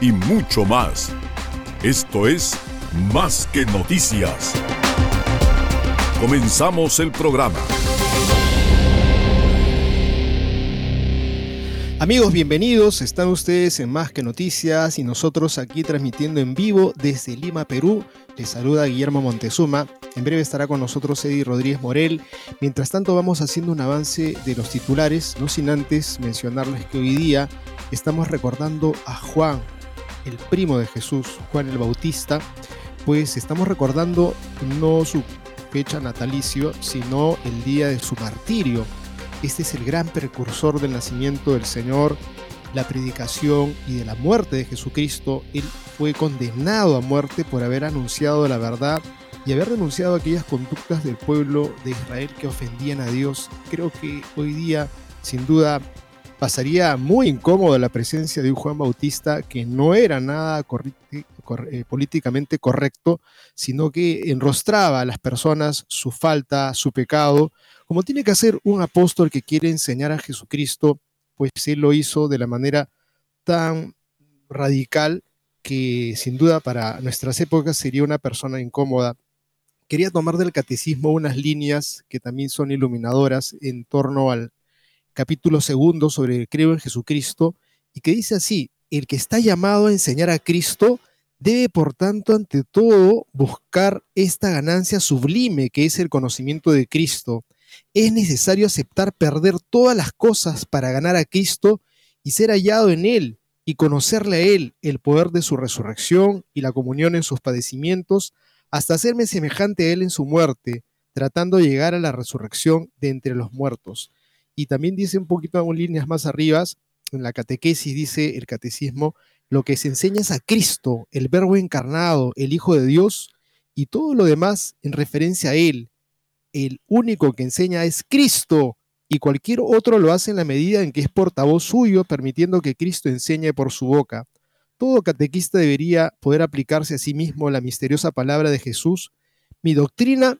y mucho más. Esto es Más que noticias. Comenzamos el programa. Amigos, bienvenidos. Están ustedes en Más que Noticias y nosotros aquí transmitiendo en vivo desde Lima, Perú. Les saluda Guillermo Montezuma. En breve estará con nosotros Eddie Rodríguez Morel. Mientras tanto vamos haciendo un avance de los titulares, no sin antes mencionarles que hoy día estamos recordando a Juan, el primo de Jesús, Juan el Bautista. Pues estamos recordando no su fecha natalicio, sino el día de su martirio. Este es el gran precursor del nacimiento del Señor, la predicación y de la muerte de Jesucristo. Él fue condenado a muerte por haber anunciado la verdad y haber denunciado aquellas conductas del pueblo de Israel que ofendían a Dios. Creo que hoy día, sin duda, pasaría muy incómodo la presencia de un Juan Bautista que no era nada eh, políticamente correcto, sino que enrostraba a las personas su falta, su pecado, como tiene que hacer un apóstol que quiere enseñar a Jesucristo, pues él lo hizo de la manera tan radical que sin duda para nuestras épocas sería una persona incómoda. Quería tomar del catecismo unas líneas que también son iluminadoras en torno al capítulo segundo sobre el creo en Jesucristo y que dice así, el que está llamado a enseñar a Cristo debe por tanto ante todo buscar esta ganancia sublime que es el conocimiento de Cristo es necesario aceptar perder todas las cosas para ganar a Cristo y ser hallado en Él y conocerle a Él el poder de su resurrección y la comunión en sus padecimientos, hasta hacerme semejante a Él en su muerte, tratando de llegar a la resurrección de entre los muertos. Y también dice un poquito en líneas más arriba, en la catequesis dice el catecismo, lo que se enseña es a Cristo, el Verbo encarnado, el Hijo de Dios, y todo lo demás en referencia a Él, el único que enseña es Cristo y cualquier otro lo hace en la medida en que es portavoz suyo, permitiendo que Cristo enseñe por su boca. Todo catequista debería poder aplicarse a sí mismo la misteriosa palabra de Jesús. Mi doctrina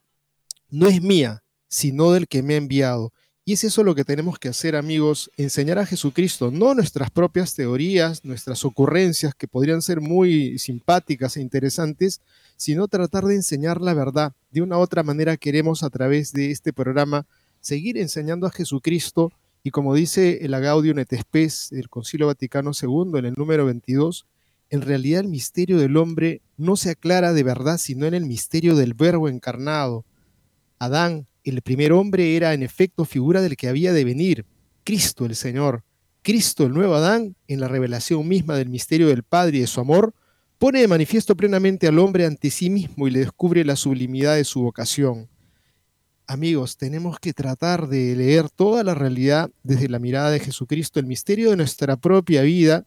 no es mía, sino del que me ha enviado. Y es eso lo que tenemos que hacer, amigos, enseñar a Jesucristo, no nuestras propias teorías, nuestras ocurrencias, que podrían ser muy simpáticas e interesantes, sino tratar de enseñar la verdad. De una otra manera queremos a través de este programa seguir enseñando a Jesucristo y como dice el Agaudio et del Concilio Vaticano II en el número 22, en realidad el misterio del hombre no se aclara de verdad sino en el misterio del verbo encarnado. Adán, el primer hombre era en efecto figura del que había de venir, Cristo el Señor. Cristo, el nuevo Adán, en la revelación misma del misterio del Padre y de su amor, pone de manifiesto plenamente al hombre ante sí mismo y le descubre la sublimidad de su vocación. Amigos, tenemos que tratar de leer toda la realidad desde la mirada de Jesucristo, el misterio de nuestra propia vida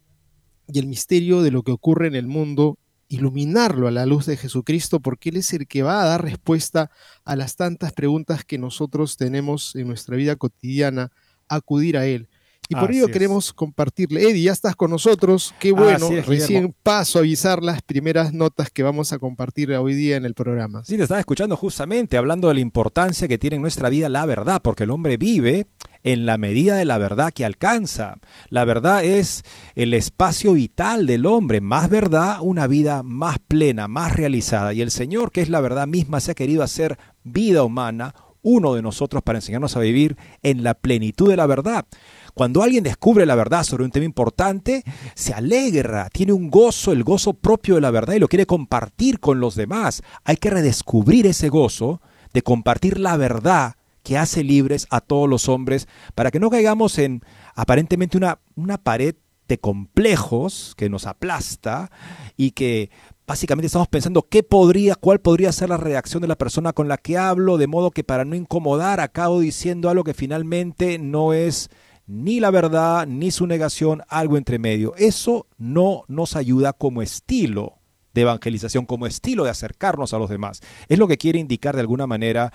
y el misterio de lo que ocurre en el mundo iluminarlo a la luz de Jesucristo, porque Él es el que va a dar respuesta a las tantas preguntas que nosotros tenemos en nuestra vida cotidiana, acudir a Él. Y por ello queremos compartirle. Eddie, ya estás con nosotros. Qué bueno. Recién paso a avisar las primeras notas que vamos a compartir hoy día en el programa. Sí, te estaba escuchando justamente hablando de la importancia que tiene en nuestra vida la verdad, porque el hombre vive en la medida de la verdad que alcanza. La verdad es el espacio vital del hombre. Más verdad, una vida más plena, más realizada. Y el Señor, que es la verdad misma, se ha querido hacer vida humana, uno de nosotros, para enseñarnos a vivir en la plenitud de la verdad. Cuando alguien descubre la verdad sobre un tema importante, se alegra, tiene un gozo, el gozo propio de la verdad y lo quiere compartir con los demás. Hay que redescubrir ese gozo de compartir la verdad que hace libres a todos los hombres para que no caigamos en aparentemente una, una pared de complejos que nos aplasta y que básicamente estamos pensando qué podría, cuál podría ser la reacción de la persona con la que hablo, de modo que para no incomodar acabo diciendo algo que finalmente no es ni la verdad ni su negación, algo entre medio. Eso no nos ayuda como estilo de evangelización, como estilo de acercarnos a los demás. Es lo que quiere indicar de alguna manera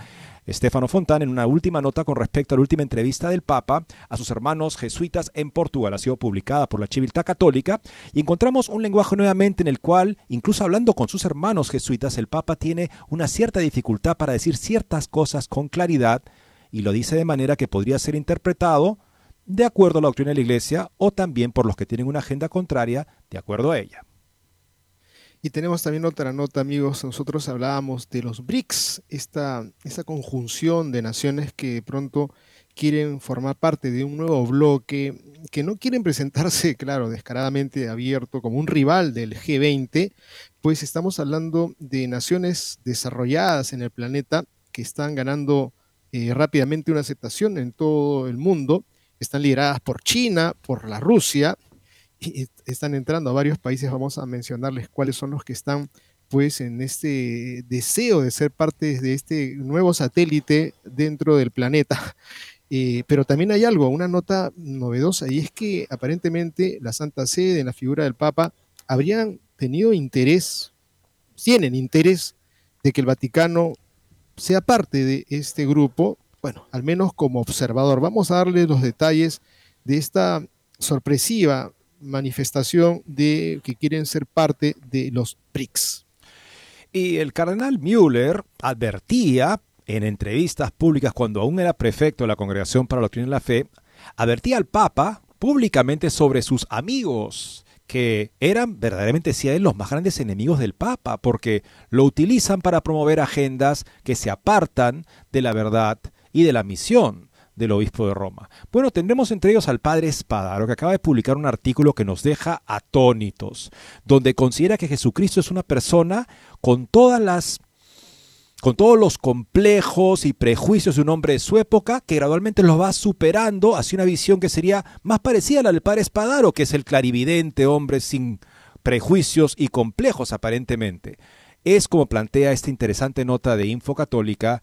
Stefano Fontana en una última nota con respecto a la última entrevista del Papa a sus hermanos jesuitas en Portugal. Ha sido publicada por la Civiltà Católica y encontramos un lenguaje nuevamente en el cual, incluso hablando con sus hermanos jesuitas, el Papa tiene una cierta dificultad para decir ciertas cosas con claridad y lo dice de manera que podría ser interpretado de acuerdo a la doctrina de la Iglesia o también por los que tienen una agenda contraria de acuerdo a ella. Y tenemos también otra nota, amigos. Nosotros hablábamos de los BRICS, esta, esta conjunción de naciones que pronto quieren formar parte de un nuevo bloque, que no quieren presentarse, claro, descaradamente abierto como un rival del G20, pues estamos hablando de naciones desarrolladas en el planeta que están ganando eh, rápidamente una aceptación en todo el mundo, están lideradas por China, por la Rusia, están entrando a varios países, vamos a mencionarles cuáles son los que están pues en este deseo de ser parte de este nuevo satélite dentro del planeta. Eh, pero también hay algo, una nota novedosa, y es que aparentemente la Santa Sede en la figura del Papa habrían tenido interés, tienen interés de que el Vaticano sea parte de este grupo, bueno, al menos como observador. Vamos a darle los detalles de esta sorpresiva manifestación de que quieren ser parte de los BRICS. Y el cardenal Müller advertía en entrevistas públicas cuando aún era prefecto de la Congregación para la Doctrina de la Fe, advertía al Papa públicamente sobre sus amigos, que eran verdaderamente si los más grandes enemigos del Papa, porque lo utilizan para promover agendas que se apartan de la verdad y de la misión del obispo de Roma. Bueno, tendremos entre ellos al padre Espadaro, que acaba de publicar un artículo que nos deja atónitos, donde considera que Jesucristo es una persona con todas las con todos los complejos y prejuicios de un hombre de su época, que gradualmente los va superando hacia una visión que sería más parecida a la del padre Espadaro, que es el clarividente hombre sin prejuicios y complejos aparentemente. Es como plantea esta interesante nota de Info Católica,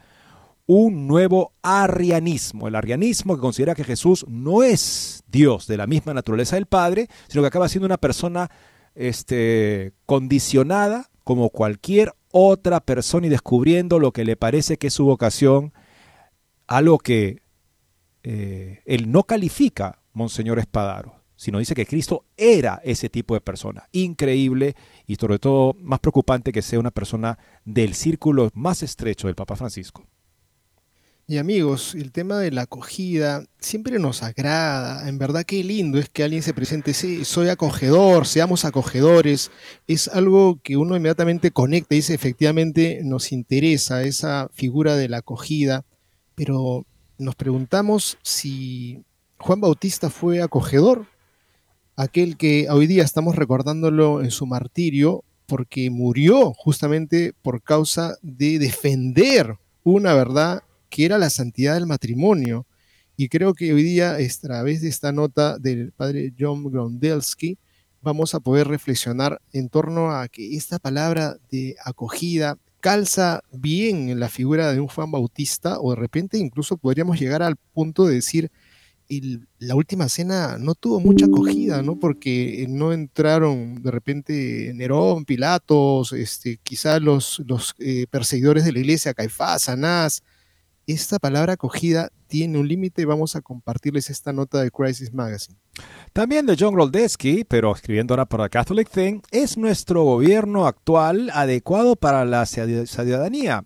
un nuevo arrianismo, el arrianismo que considera que Jesús no es Dios de la misma naturaleza del Padre, sino que acaba siendo una persona este, condicionada como cualquier otra persona y descubriendo lo que le parece que es su vocación, algo que eh, él no califica, Monseñor Espadaro, sino dice que Cristo era ese tipo de persona. Increíble y sobre todo más preocupante que sea una persona del círculo más estrecho del Papa Francisco. Y amigos, el tema de la acogida siempre nos agrada. En verdad qué lindo es que alguien se presente, sí, soy acogedor, seamos acogedores. Es algo que uno inmediatamente conecta y dice, efectivamente nos interesa esa figura de la acogida. Pero nos preguntamos si Juan Bautista fue acogedor, aquel que hoy día estamos recordándolo en su martirio porque murió justamente por causa de defender una verdad que era la santidad del matrimonio. Y creo que hoy día, a través de esta nota del padre John Grondelski, vamos a poder reflexionar en torno a que esta palabra de acogida calza bien en la figura de un Juan Bautista, o de repente incluso podríamos llegar al punto de decir, la última cena no tuvo mucha acogida, ¿no? Porque no entraron de repente Nerón, Pilatos, este, quizás los, los eh, perseguidores de la iglesia, Caifás, Anás, esta palabra acogida tiene un límite vamos a compartirles esta nota de Crisis Magazine. También de John Roldesky, pero escribiendo ahora para Catholic Thing, ¿es nuestro gobierno actual adecuado para la ciudadanía?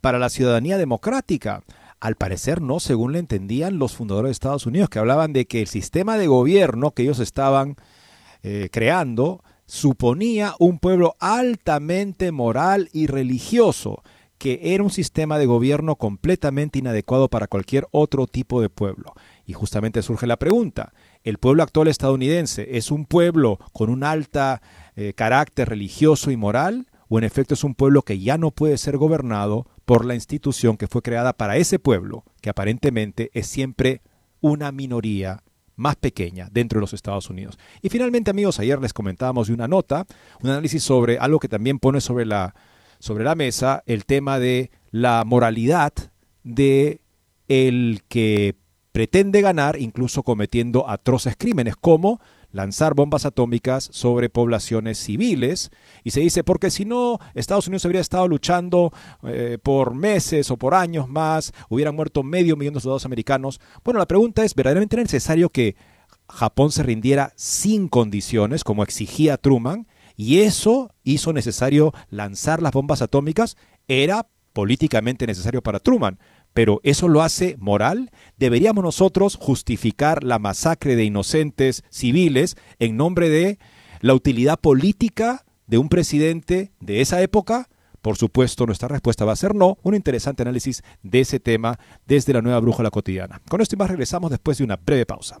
Para la ciudadanía democrática. Al parecer no, según le entendían los fundadores de Estados Unidos, que hablaban de que el sistema de gobierno que ellos estaban eh, creando suponía un pueblo altamente moral y religioso que era un sistema de gobierno completamente inadecuado para cualquier otro tipo de pueblo. Y justamente surge la pregunta, ¿el pueblo actual estadounidense es un pueblo con un alta eh, carácter religioso y moral? ¿O en efecto es un pueblo que ya no puede ser gobernado por la institución que fue creada para ese pueblo, que aparentemente es siempre una minoría más pequeña dentro de los Estados Unidos. Y finalmente, amigos, ayer les comentábamos de una nota, un análisis sobre algo que también pone sobre la, sobre la mesa, el tema de la moralidad de el que pretende ganar incluso cometiendo atroces crímenes como lanzar bombas atómicas sobre poblaciones civiles. Y se dice, porque si no, Estados Unidos habría estado luchando eh, por meses o por años más, hubieran muerto medio millón de soldados americanos. Bueno, la pregunta es, ¿verdaderamente era necesario que Japón se rindiera sin condiciones, como exigía Truman? Y eso hizo necesario lanzar las bombas atómicas. Era políticamente necesario para Truman pero ¿eso lo hace moral? ¿Deberíamos nosotros justificar la masacre de inocentes civiles en nombre de la utilidad política de un presidente de esa época? Por supuesto, nuestra respuesta va a ser no. Un interesante análisis de ese tema desde la nueva brújula cotidiana. Con esto y más regresamos después de una breve pausa.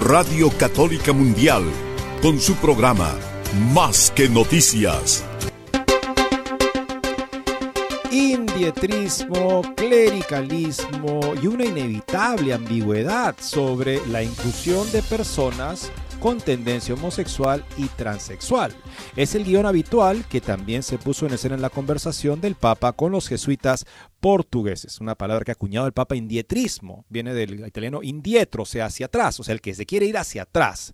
Radio Católica Mundial, con su programa Más que Noticias. Indietrismo, clericalismo y una inevitable ambigüedad sobre la inclusión de personas con tendencia homosexual y transexual. Es el guion habitual que también se puso en escena en la conversación del Papa con los jesuitas portugueses, una palabra que ha acuñado el Papa indietrismo, viene del italiano indietro, o sea, hacia atrás, o sea, el que se quiere ir hacia atrás.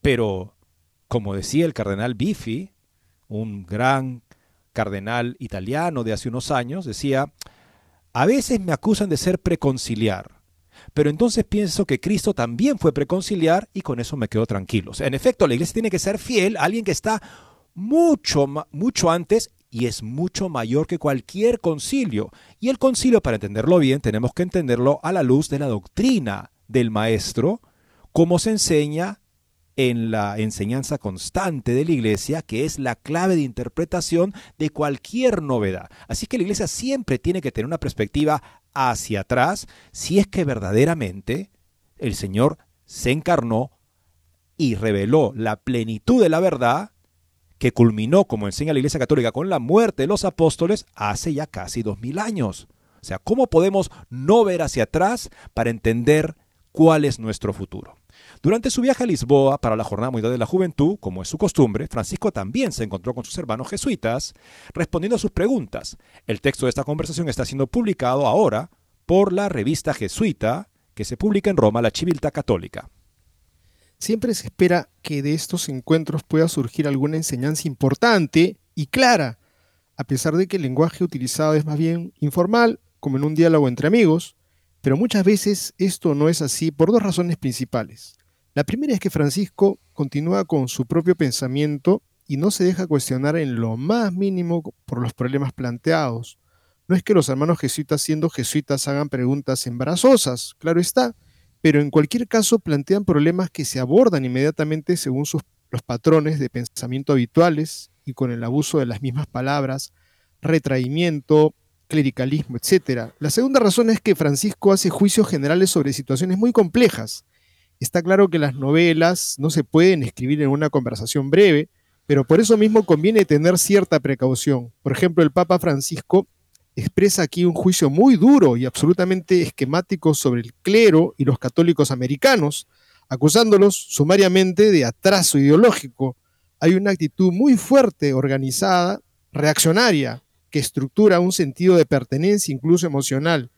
Pero, como decía el cardenal Biffi, un gran cardenal italiano de hace unos años, decía, a veces me acusan de ser preconciliar pero entonces pienso que Cristo también fue preconciliar y con eso me quedo tranquilo. en efecto, la iglesia tiene que ser fiel a alguien que está mucho, mucho antes y es mucho mayor que cualquier concilio. Y el concilio, para entenderlo bien, tenemos que entenderlo a la luz de la doctrina del maestro, como se enseña en la enseñanza constante de la iglesia, que es la clave de interpretación de cualquier novedad. Así que la iglesia siempre tiene que tener una perspectiva hacia atrás si es que verdaderamente el Señor se encarnó y reveló la plenitud de la verdad que culminó, como enseña la Iglesia Católica, con la muerte de los apóstoles hace ya casi dos mil años. O sea, ¿cómo podemos no ver hacia atrás para entender cuál es nuestro futuro? Durante su viaje a Lisboa para la Jornada Mundial de la Juventud, como es su costumbre, Francisco también se encontró con sus hermanos jesuitas respondiendo a sus preguntas. El texto de esta conversación está siendo publicado ahora por la revista jesuita que se publica en Roma, la Civiltà Católica. Siempre se espera que de estos encuentros pueda surgir alguna enseñanza importante y clara, a pesar de que el lenguaje utilizado es más bien informal, como en un diálogo entre amigos, pero muchas veces esto no es así por dos razones principales. La primera es que Francisco continúa con su propio pensamiento y no se deja cuestionar en lo más mínimo por los problemas planteados. No es que los hermanos jesuitas siendo jesuitas hagan preguntas embarazosas, claro está, pero en cualquier caso plantean problemas que se abordan inmediatamente según los patrones de pensamiento habituales y con el abuso de las mismas palabras, retraimiento, clericalismo, etc. La segunda razón es que Francisco hace juicios generales sobre situaciones muy complejas. Está claro que las novelas no se pueden escribir en una conversación breve, pero por eso mismo conviene tener cierta precaución. Por ejemplo, el Papa Francisco expresa aquí un juicio muy duro y absolutamente esquemático sobre el clero y los católicos americanos, acusándolos sumariamente de atraso ideológico. Hay una actitud muy fuerte, organizada, reaccionaria, que estructura un sentido de pertenencia incluso emocional.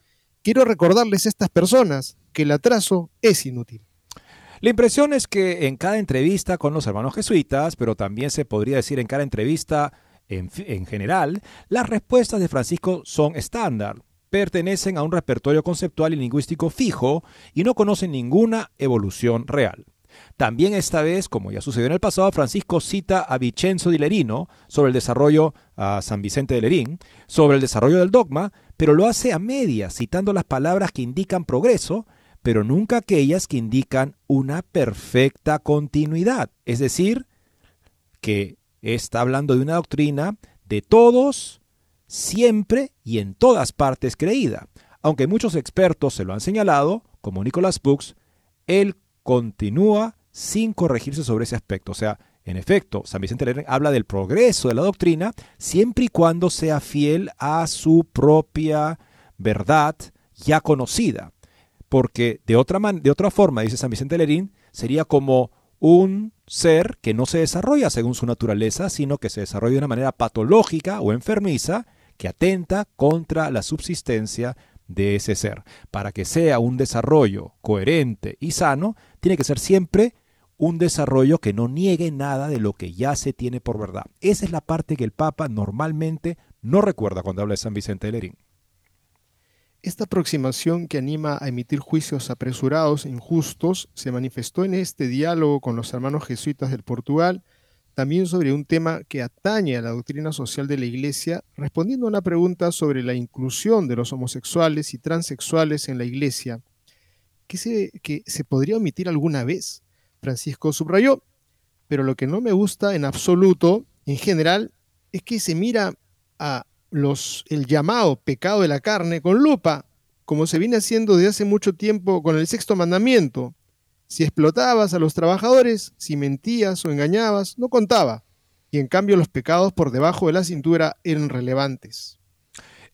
Quiero recordarles a estas personas que el atraso es inútil. La impresión es que en cada entrevista con los hermanos jesuitas, pero también se podría decir en cada entrevista en, en general, las respuestas de Francisco son estándar, pertenecen a un repertorio conceptual y lingüístico fijo y no conocen ninguna evolución real. También esta vez, como ya sucedió en el pasado, Francisco cita a Vicenzo di Lerino sobre el desarrollo, a San Vicente de Lerín, sobre el desarrollo del dogma, pero lo hace a medias, citando las palabras que indican progreso, pero nunca aquellas que indican una perfecta continuidad. Es decir, que está hablando de una doctrina de todos, siempre y en todas partes creída. Aunque muchos expertos se lo han señalado, como Nicholas Books, él continúa sin corregirse sobre ese aspecto. O sea, en efecto, San Vicente Lerner habla del progreso de la doctrina siempre y cuando sea fiel a su propia verdad ya conocida. Porque de otra, de otra forma, dice San Vicente Lerín, sería como un ser que no se desarrolla según su naturaleza, sino que se desarrolla de una manera patológica o enfermiza que atenta contra la subsistencia de ese ser. Para que sea un desarrollo coherente y sano, tiene que ser siempre un desarrollo que no niegue nada de lo que ya se tiene por verdad. Esa es la parte que el Papa normalmente no recuerda cuando habla de San Vicente de Lerín. Esta aproximación que anima a emitir juicios apresurados e injustos se manifestó en este diálogo con los hermanos jesuitas del Portugal, también sobre un tema que atañe a la doctrina social de la Iglesia, respondiendo a una pregunta sobre la inclusión de los homosexuales y transexuales en la Iglesia, se, que se podría omitir alguna vez. Francisco subrayó, pero lo que no me gusta en absoluto, en general, es que se mira a el llamado pecado de la carne con lupa, como se viene haciendo desde hace mucho tiempo con el sexto mandamiento. Si explotabas a los trabajadores, si mentías o engañabas, no contaba, y en cambio los pecados por debajo de la cintura eran relevantes.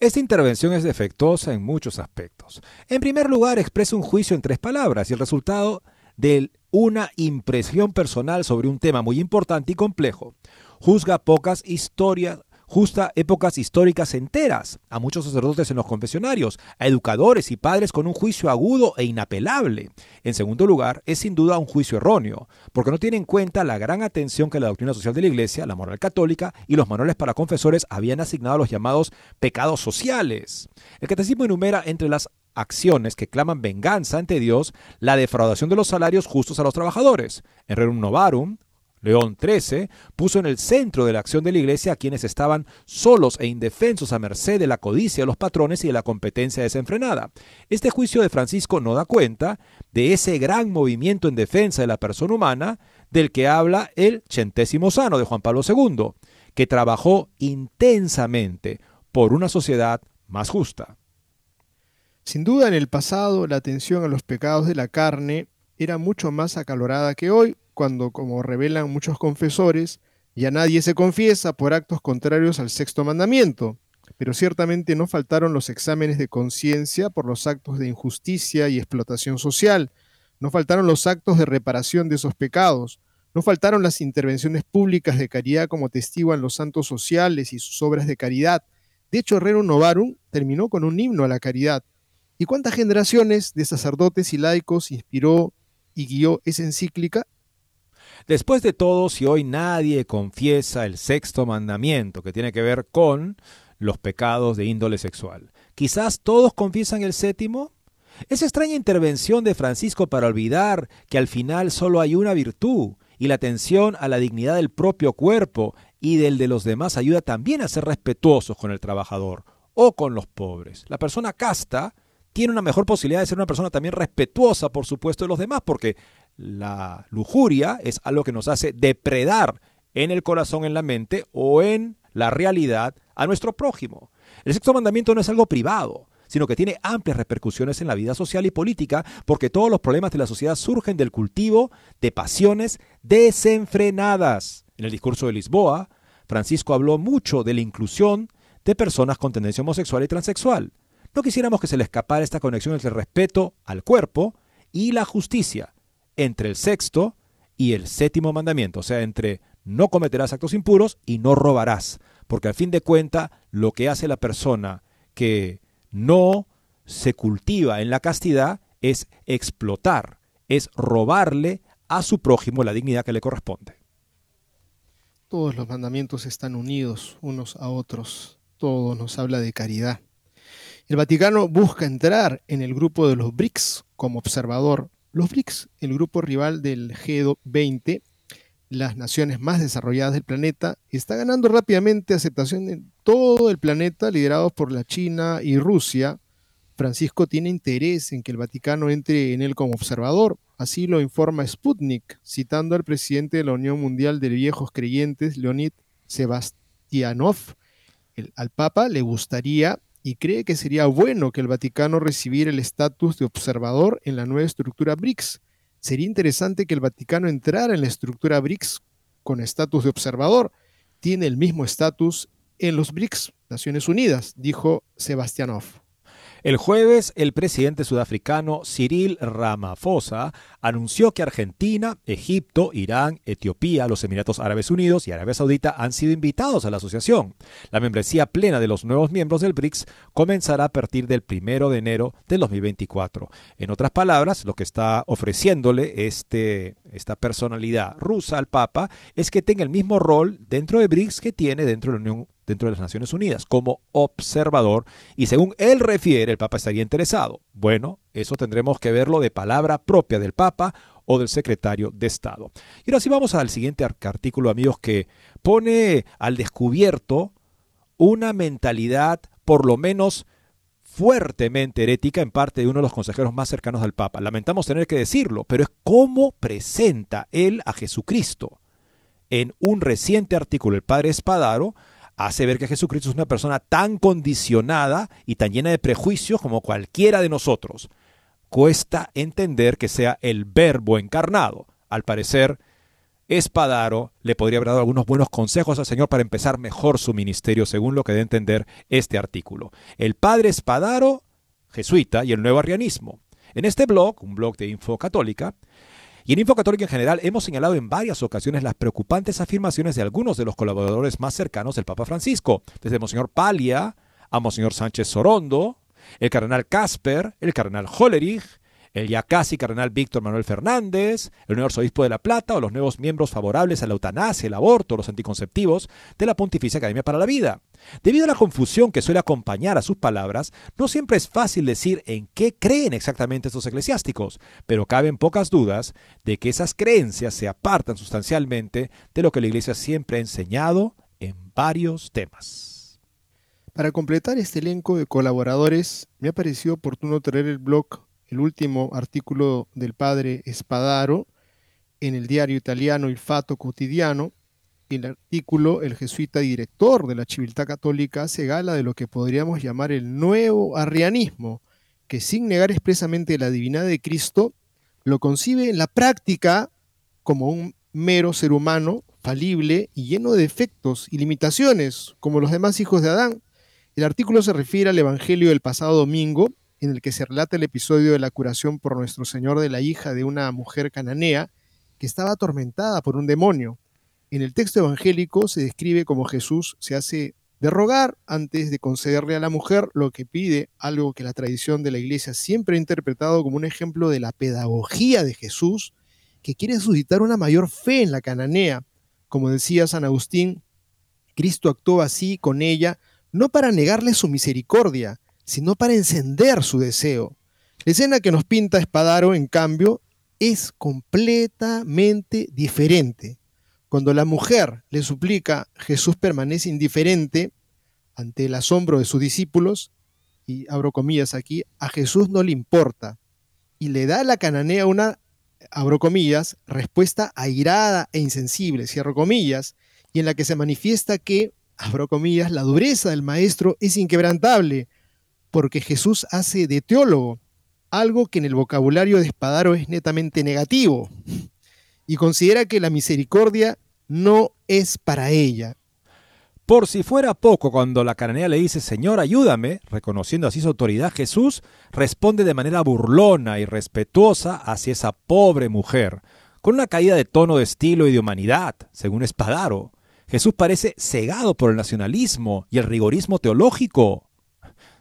Esta intervención es defectuosa en muchos aspectos. En primer lugar, expresa un juicio en tres palabras y el resultado de una impresión personal sobre un tema muy importante y complejo. Juzga pocas historias justa épocas históricas enteras, a muchos sacerdotes en los confesionarios, a educadores y padres con un juicio agudo e inapelable. En segundo lugar, es sin duda un juicio erróneo, porque no tiene en cuenta la gran atención que la doctrina social de la Iglesia, la moral católica y los manuales para confesores habían asignado a los llamados pecados sociales. El catecismo enumera entre las acciones que claman venganza ante Dios la defraudación de los salarios justos a los trabajadores, en Rerum Novarum, León XIII puso en el centro de la acción de la Iglesia a quienes estaban solos e indefensos a merced de la codicia de los patrones y de la competencia desenfrenada. Este juicio de Francisco no da cuenta de ese gran movimiento en defensa de la persona humana del que habla el centésimo sano de Juan Pablo II, que trabajó intensamente por una sociedad más justa. Sin duda en el pasado la atención a los pecados de la carne era mucho más acalorada que hoy, cuando, como revelan muchos confesores, ya nadie se confiesa por actos contrarios al sexto mandamiento, pero ciertamente no faltaron los exámenes de conciencia por los actos de injusticia y explotación social, no faltaron los actos de reparación de esos pecados, no faltaron las intervenciones públicas de caridad como testiguan los santos sociales y sus obras de caridad. De hecho, Herrero Novarum terminó con un himno a la caridad. ¿Y cuántas generaciones de sacerdotes y laicos inspiró y guió esa encíclica? Después de todo, si hoy nadie confiesa el sexto mandamiento que tiene que ver con los pecados de índole sexual, quizás todos confiesan el séptimo. Esa extraña intervención de Francisco para olvidar que al final solo hay una virtud y la atención a la dignidad del propio cuerpo y del de los demás ayuda también a ser respetuosos con el trabajador o con los pobres. La persona casta tiene una mejor posibilidad de ser una persona también respetuosa, por supuesto, de los demás, porque la lujuria es algo que nos hace depredar en el corazón, en la mente o en la realidad a nuestro prójimo. El sexto mandamiento no es algo privado, sino que tiene amplias repercusiones en la vida social y política, porque todos los problemas de la sociedad surgen del cultivo de pasiones desenfrenadas. En el discurso de Lisboa, Francisco habló mucho de la inclusión de personas con tendencia homosexual y transexual. No quisiéramos que se le escapara esta conexión entre el respeto al cuerpo y la justicia, entre el sexto y el séptimo mandamiento, o sea, entre no cometerás actos impuros y no robarás, porque al fin de cuentas lo que hace la persona que no se cultiva en la castidad es explotar, es robarle a su prójimo la dignidad que le corresponde. Todos los mandamientos están unidos unos a otros, todo nos habla de caridad. El Vaticano busca entrar en el grupo de los BRICS como observador. Los BRICS, el grupo rival del G20, las naciones más desarrolladas del planeta, está ganando rápidamente aceptación en todo el planeta, liderados por la China y Rusia. Francisco tiene interés en que el Vaticano entre en él como observador, así lo informa Sputnik, citando al presidente de la Unión Mundial de Viejos Creyentes, Leonid Sebastianov. al Papa le gustaría y cree que sería bueno que el Vaticano recibiera el estatus de observador en la nueva estructura BRICS. Sería interesante que el Vaticano entrara en la estructura BRICS con estatus de observador. Tiene el mismo estatus en los BRICS, Naciones Unidas, dijo Sebastianov. El jueves, el presidente sudafricano Cyril Ramaphosa anunció que Argentina, Egipto, Irán, Etiopía, los Emiratos Árabes Unidos y Arabia Saudita han sido invitados a la asociación. La membresía plena de los nuevos miembros del BRICS comenzará a partir del 1 de enero del 2024. En otras palabras, lo que está ofreciéndole este, esta personalidad rusa al Papa es que tenga el mismo rol dentro de BRICS que tiene dentro de la Unión dentro de las Naciones Unidas como observador y según él refiere el Papa estaría interesado. Bueno, eso tendremos que verlo de palabra propia del Papa o del secretario de Estado. Y ahora sí vamos al siguiente artículo, amigos, que pone al descubierto una mentalidad por lo menos fuertemente herética en parte de uno de los consejeros más cercanos al Papa. Lamentamos tener que decirlo, pero es cómo presenta él a Jesucristo. En un reciente artículo, el padre Espadaro hace ver que Jesucristo es una persona tan condicionada y tan llena de prejuicios como cualquiera de nosotros. Cuesta entender que sea el verbo encarnado. Al parecer, Espadaro le podría haber dado algunos buenos consejos al Señor para empezar mejor su ministerio, según lo que debe entender este artículo. El padre Espadaro, jesuita, y el nuevo arrianismo. En este blog, un blog de Info Católica, y en Info Católica en general hemos señalado en varias ocasiones las preocupantes afirmaciones de algunos de los colaboradores más cercanos del Papa Francisco, desde Monseñor Palia a Monseñor Sánchez Sorondo, el cardenal Casper, el cardenal Hollerich, el ya casi cardenal Víctor Manuel Fernández, el nuevo arzobispo de La Plata o los nuevos miembros favorables a la eutanasia, el aborto, los anticonceptivos de la Pontificia Academia para la Vida. Debido a la confusión que suele acompañar a sus palabras, no siempre es fácil decir en qué creen exactamente estos eclesiásticos, pero caben pocas dudas de que esas creencias se apartan sustancialmente de lo que la Iglesia siempre ha enseñado en varios temas. Para completar este elenco de colaboradores, me ha parecido oportuno traer el blog el último artículo del padre Espadaro en el diario italiano Il Fato Quotidiano. El artículo, el jesuita director de la Civiltà Católica hace gala de lo que podríamos llamar el nuevo arrianismo, que sin negar expresamente la divinidad de Cristo, lo concibe en la práctica como un mero ser humano, falible y lleno de defectos y limitaciones, como los demás hijos de Adán. El artículo se refiere al Evangelio del pasado domingo, en el que se relata el episodio de la curación por nuestro Señor de la hija de una mujer cananea que estaba atormentada por un demonio. En el texto evangélico se describe como Jesús se hace de rogar antes de concederle a la mujer lo que pide, algo que la tradición de la iglesia siempre ha interpretado como un ejemplo de la pedagogía de Jesús, que quiere suscitar una mayor fe en la cananea. Como decía San Agustín, Cristo actuó así con ella, no para negarle su misericordia, sino para encender su deseo. La escena que nos pinta Espadaro, en cambio, es completamente diferente. Cuando la mujer le suplica, Jesús permanece indiferente ante el asombro de sus discípulos y abro comillas aquí, a Jesús no le importa. Y le da a la cananea una, abro comillas, respuesta airada e insensible, cierro comillas, y en la que se manifiesta que, abro comillas, la dureza del maestro es inquebrantable, porque Jesús hace de teólogo, algo que en el vocabulario de Espadaro es netamente negativo, y considera que la misericordia no es para ella, por si fuera poco, cuando la cananea le dice, Señor, ayúdame, reconociendo así su autoridad, Jesús responde de manera burlona y respetuosa hacia esa pobre mujer, con una caída de tono de estilo y de humanidad, según Espadaro. Jesús parece cegado por el nacionalismo y el rigorismo teológico.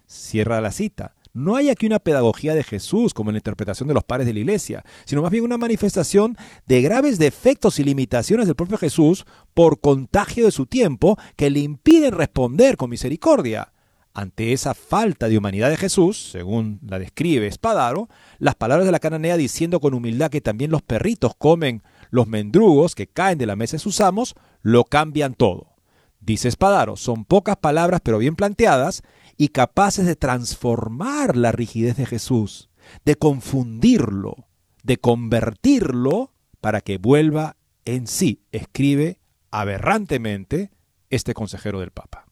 Cierra la cita. No hay aquí una pedagogía de Jesús como en la interpretación de los padres de la iglesia, sino más bien una manifestación de graves defectos y limitaciones del propio Jesús por contagio de su tiempo que le impiden responder con misericordia. Ante esa falta de humanidad de Jesús, según la describe Espadaro, las palabras de la cananea diciendo con humildad que también los perritos comen los mendrugos que caen de la mesa de sus amos, lo cambian todo. Dice Espadaro, son pocas palabras pero bien planteadas y capaces de transformar la rigidez de Jesús, de confundirlo, de convertirlo para que vuelva en sí, escribe aberrantemente este consejero del Papa.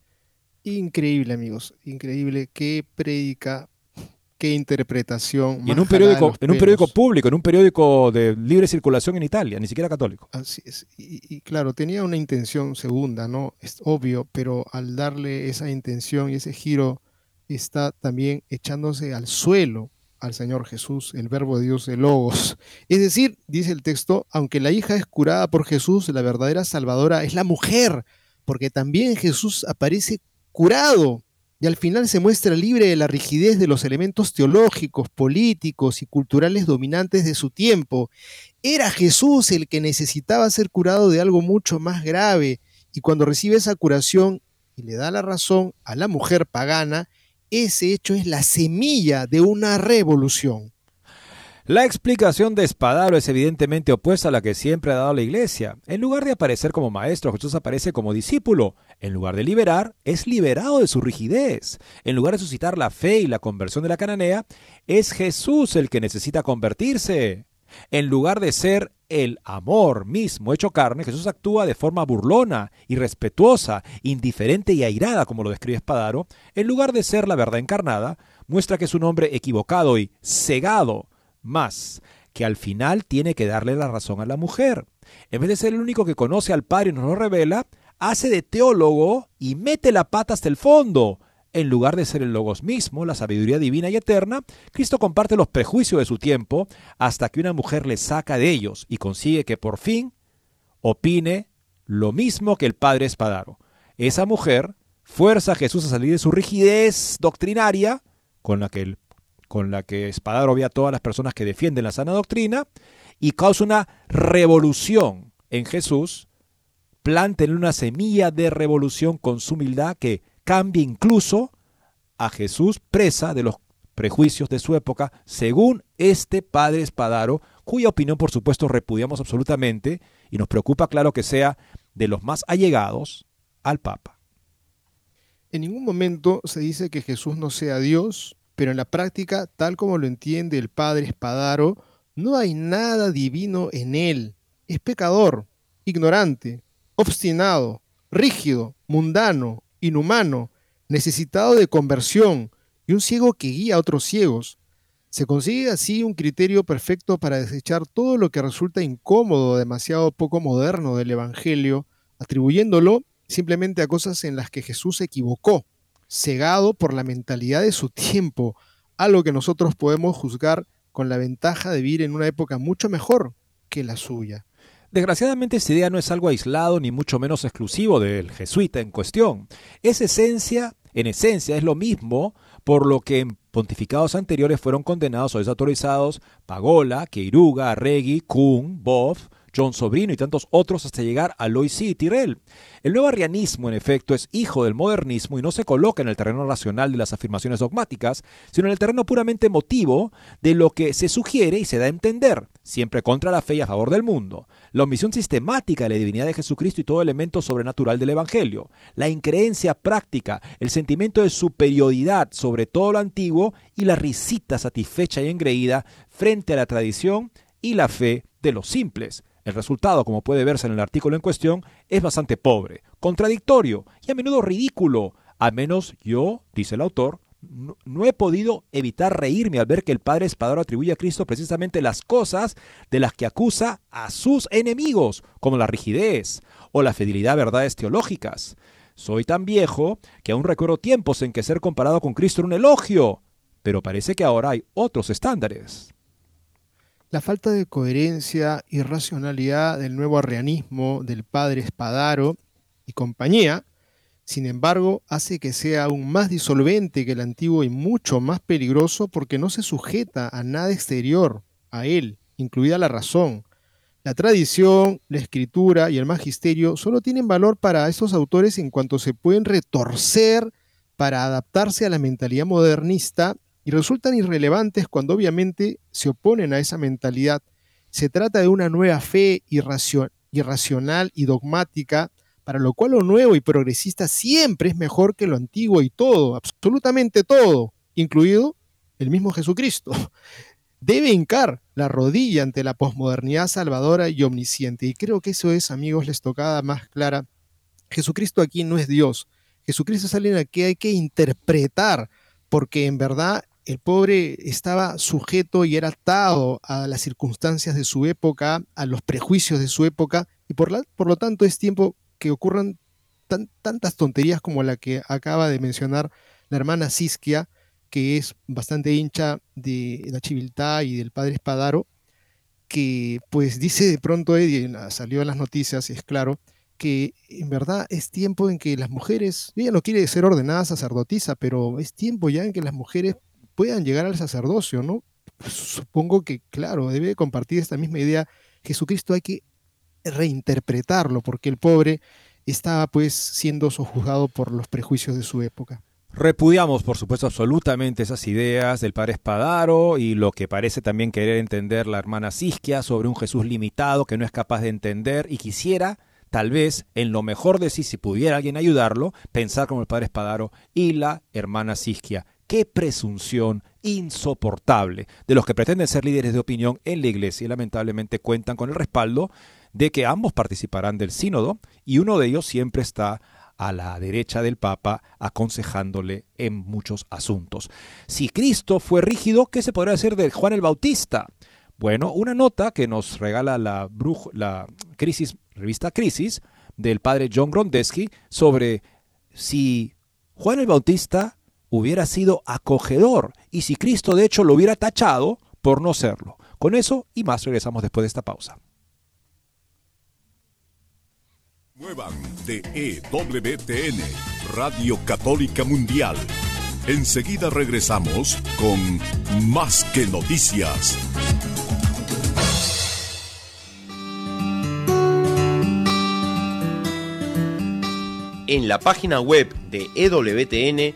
Increíble, amigos, increíble. Qué predica, qué interpretación. Y en un periódico, en un periódico público, en un periódico de libre circulación en Italia, ni siquiera católico. Así es. Y, y, claro, tenía una intención segunda, ¿no? Es obvio, pero al darle esa intención y ese giro, está también echándose al suelo al Señor Jesús, el verbo de Dios, el Logos. Es decir, dice el texto, aunque la hija es curada por Jesús, la verdadera salvadora es la mujer, porque también Jesús aparece curado y al final se muestra libre de la rigidez de los elementos teológicos, políticos y culturales dominantes de su tiempo. Era Jesús el que necesitaba ser curado de algo mucho más grave y cuando recibe esa curación y le da la razón a la mujer pagana, ese hecho es la semilla de una revolución. La explicación de Espadaro es evidentemente opuesta a la que siempre ha dado la Iglesia. En lugar de aparecer como maestro, Jesús aparece como discípulo. En lugar de liberar, es liberado de su rigidez. En lugar de suscitar la fe y la conversión de la cananea, es Jesús el que necesita convertirse. En lugar de ser el amor mismo hecho carne, Jesús actúa de forma burlona, irrespetuosa, indiferente y airada, como lo describe Espadaro. En lugar de ser la verdad encarnada, muestra que es un hombre equivocado y cegado más que al final tiene que darle la razón a la mujer. En vez de ser el único que conoce al Padre y nos lo revela, hace de teólogo y mete la pata hasta el fondo. En lugar de ser el logos mismo, la sabiduría divina y eterna, Cristo comparte los prejuicios de su tiempo hasta que una mujer le saca de ellos y consigue que por fin opine lo mismo que el Padre Espadaro. Esa mujer fuerza a Jesús a salir de su rigidez doctrinaria, con la que el con la que Espadaro ve a todas las personas que defienden la sana doctrina y causa una revolución en Jesús, planta una semilla de revolución con su humildad que cambia incluso a Jesús presa de los prejuicios de su época, según este padre Espadaro, cuya opinión por supuesto repudiamos absolutamente y nos preocupa claro que sea de los más allegados al Papa. En ningún momento se dice que Jesús no sea Dios pero en la práctica, tal como lo entiende el padre Espadaro, no hay nada divino en él. Es pecador, ignorante, obstinado, rígido, mundano, inhumano, necesitado de conversión y un ciego que guía a otros ciegos. Se consigue así un criterio perfecto para desechar todo lo que resulta incómodo o demasiado poco moderno del Evangelio, atribuyéndolo simplemente a cosas en las que Jesús se equivocó cegado por la mentalidad de su tiempo, algo que nosotros podemos juzgar con la ventaja de vivir en una época mucho mejor que la suya. Desgraciadamente esta idea no es algo aislado ni mucho menos exclusivo del jesuita en cuestión. Es esencia, en esencia es lo mismo por lo que en pontificados anteriores fueron condenados o desautorizados Pagola, Queiruga, Arregui, Kuhn, Boff, John Sobrino y tantos otros hasta llegar a Lois y Tyrell. El nuevo arrianismo, en efecto, es hijo del modernismo y no se coloca en el terreno racional de las afirmaciones dogmáticas, sino en el terreno puramente emotivo de lo que se sugiere y se da a entender, siempre contra la fe y a favor del mundo. La omisión sistemática de la divinidad de Jesucristo y todo elemento sobrenatural del Evangelio. La increencia práctica, el sentimiento de superioridad sobre todo lo antiguo y la risita satisfecha y engreída frente a la tradición y la fe de los simples. El resultado, como puede verse en el artículo en cuestión, es bastante pobre, contradictorio y a menudo ridículo. Al menos yo, dice el autor, no, he podido evitar reírme al ver que el Padre Espadaro atribuye a Cristo precisamente las cosas de las que acusa a sus enemigos, como la rigidez o la fidelidad a verdades teológicas. Soy tan viejo que aún recuerdo tiempos en que ser comparado con Cristo era un elogio, pero parece que ahora hay otros estándares. La falta de coherencia y racionalidad del nuevo arrianismo del padre Espadaro y compañía, sin embargo, hace que sea aún más disolvente que el antiguo y mucho más peligroso porque no se sujeta a nada exterior a él, incluida la razón. La tradición, la escritura y el magisterio solo tienen valor para estos autores en cuanto se pueden retorcer para adaptarse a la mentalidad modernista y resultan irrelevantes cuando obviamente se oponen a esa mentalidad. Se trata de una nueva fe irracional y dogmática, para lo cual lo nuevo y progresista siempre es mejor que lo antiguo y todo, absolutamente todo, incluido el mismo Jesucristo. Debe hincar la rodilla ante la posmodernidad salvadora y omnisciente. Y creo que eso es, amigos, les tocada más clara. Jesucristo aquí no es Dios. Jesucristo es alguien a que hay que interpretar, porque en verdad el pobre estaba sujeto y era atado a las circunstancias de su época, a los prejuicios de su época, y por, lo tanto es tiempo que ocurran tantas tonterías como la que acaba de mencionar la hermana Siskia, que es bastante hincha de la Chiviltá y del padre Espadaro, que pues dice de pronto, Eddie, salió en las noticias, es claro, que en verdad es tiempo en que las mujeres, ella no quiere ser ordenada sacerdotisa, pero es tiempo ya en que las mujeres puedan llegar al sacerdocio, ¿no? Supongo que, claro, debe compartir esta misma idea. Jesucristo hay que reinterpretarlo, porque el pobre estaba pues siendo sojuzgado por los prejuicios de su época. Repudiamos, por supuesto, absolutamente esas ideas del padre Espadaro y lo que parece también querer entender la hermana Sisquia sobre un Jesús limitado que no es capaz de entender y quisiera, tal vez, en lo mejor de sí, si pudiera alguien ayudarlo, pensar como el padre Espadaro y la hermana Sisquia. Qué presunción insoportable de los que pretenden ser líderes de opinión en la iglesia y lamentablemente cuentan con el respaldo de que ambos participarán del sínodo y uno de ellos siempre está a la derecha del Papa aconsejándole en muchos asuntos. Si Cristo fue rígido, ¿qué se podría decir de Juan el Bautista? Bueno, una nota que nos regala la, la crisis, revista Crisis del padre John Grondesky sobre si Juan el Bautista hubiera sido acogedor y si Cristo de hecho lo hubiera tachado por no serlo. Con eso y más regresamos después de esta pausa. Muevan de EWTN, Radio Católica Mundial. Enseguida regresamos con Más que Noticias. En la página web de EWTN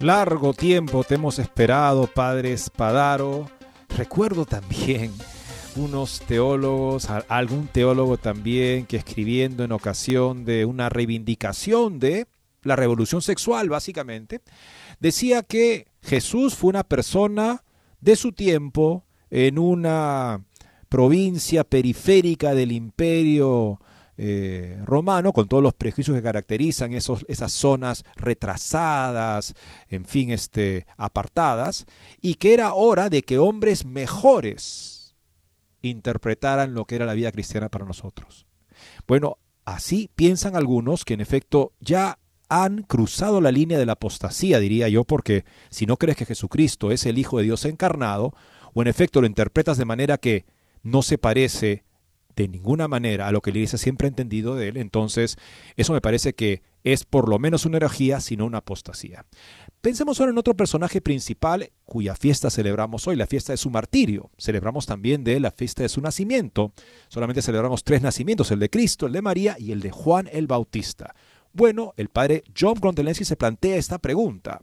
Largo tiempo te hemos esperado, Padre Espadaro. Recuerdo también unos teólogos, algún teólogo también que escribiendo en ocasión de una reivindicación de la revolución sexual, básicamente, decía que Jesús fue una persona de su tiempo en una provincia periférica del imperio eh, romano, con todos los prejuicios que caracterizan esos, esas zonas retrasadas, en fin, este, apartadas, y que era hora de que hombres mejores interpretaran lo que era la vida cristiana para nosotros. Bueno, así piensan algunos que en efecto ya han cruzado la línea de la apostasía, diría yo, porque si no crees que Jesucristo es el Hijo de Dios encarnado, o en efecto lo interpretas de manera que no se parece de ninguna manera a lo que la iglesia siempre ha entendido de él, entonces eso me parece que es por lo menos una herejía, sino una apostasía. Pensemos ahora en otro personaje principal cuya fiesta celebramos hoy, la fiesta de su martirio. Celebramos también de la fiesta de su nacimiento. Solamente celebramos tres nacimientos, el de Cristo, el de María y el de Juan el Bautista. Bueno, el padre John Grondelensky se plantea esta pregunta.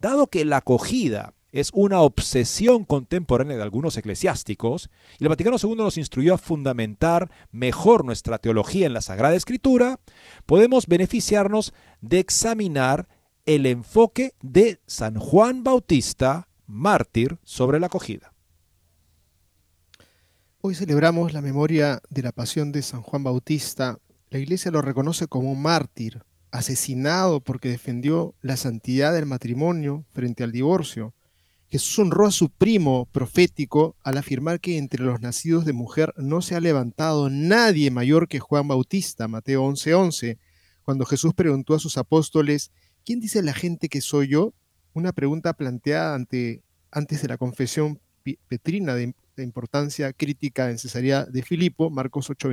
Dado que la acogida es una obsesión contemporánea de algunos eclesiásticos, y el Vaticano II nos instruyó a fundamentar mejor nuestra teología en la Sagrada Escritura, podemos beneficiarnos de examinar el enfoque de San Juan Bautista, mártir, sobre la acogida. Hoy celebramos la memoria de la pasión de San Juan Bautista. La Iglesia lo reconoce como un mártir, asesinado porque defendió la santidad del matrimonio frente al divorcio Jesús honró a su primo profético al afirmar que entre los nacidos de mujer no se ha levantado nadie mayor que Juan Bautista, Mateo 11:11, cuando Jesús preguntó a sus apóstoles, ¿quién dice la gente que soy yo? Una pregunta planteada ante, antes de la confesión petrina de, importancia crítica en Cesarea de Filipo, Marcos 8,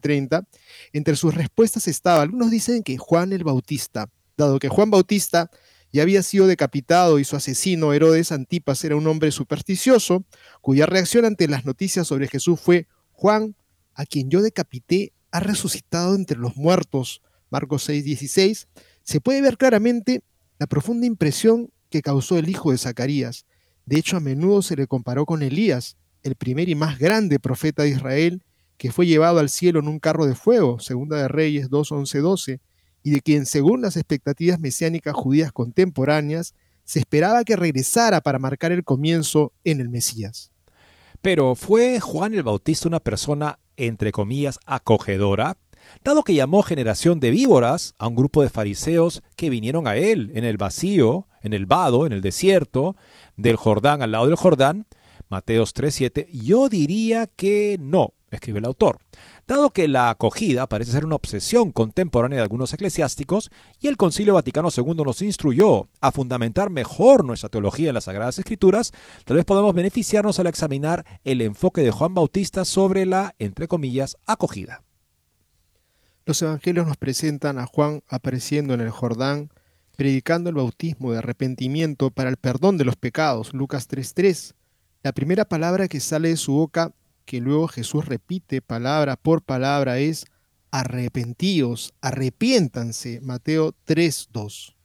30. Entre sus respuestas estaba, algunos dicen que Juan el Bautista, dado que Juan Bautista ya había sido decapitado y su asesino Herodes Antipas era un hombre supersticioso, cuya reacción ante las noticias sobre Jesús fue, Juan, a quien yo decapité, ha resucitado entre los muertos. Marcos 6:16, se puede ver claramente la profunda impresión que causó el hijo de Zacarías. De hecho, a menudo se le comparó con Elías, el primer y más grande profeta de Israel, que fue llevado al cielo en un carro de fuego, segunda de Reyes 2:11-12 y de quien, según las expectativas mesiánicas judías contemporáneas, se esperaba que regresara para marcar el comienzo en el Mesías. Pero ¿fue Juan el Bautista una persona, entre comillas, acogedora? Dado que llamó generación de víboras a un grupo de fariseos que vinieron a él en el vacío, en el vado, en el desierto, del Jordán al lado del Jordán, Mateos 3.7, yo diría que no, escribe el autor dado que la acogida parece ser una obsesión contemporánea de algunos eclesiásticos y el Concilio Vaticano II nos instruyó a fundamentar mejor nuestra teología en las Sagradas Escrituras, tal vez podamos beneficiarnos al examinar el enfoque de Juan Bautista sobre la, entre comillas, acogida. Los evangelios nos presentan a Juan apareciendo en el Jordán, predicando el bautismo de arrepentimiento para el perdón de los pecados, Lucas 3.3. La primera palabra que sale de su boca que luego Jesús repite palabra por palabra es arrepentíos, arrepiéntanse, Mateo 3.2.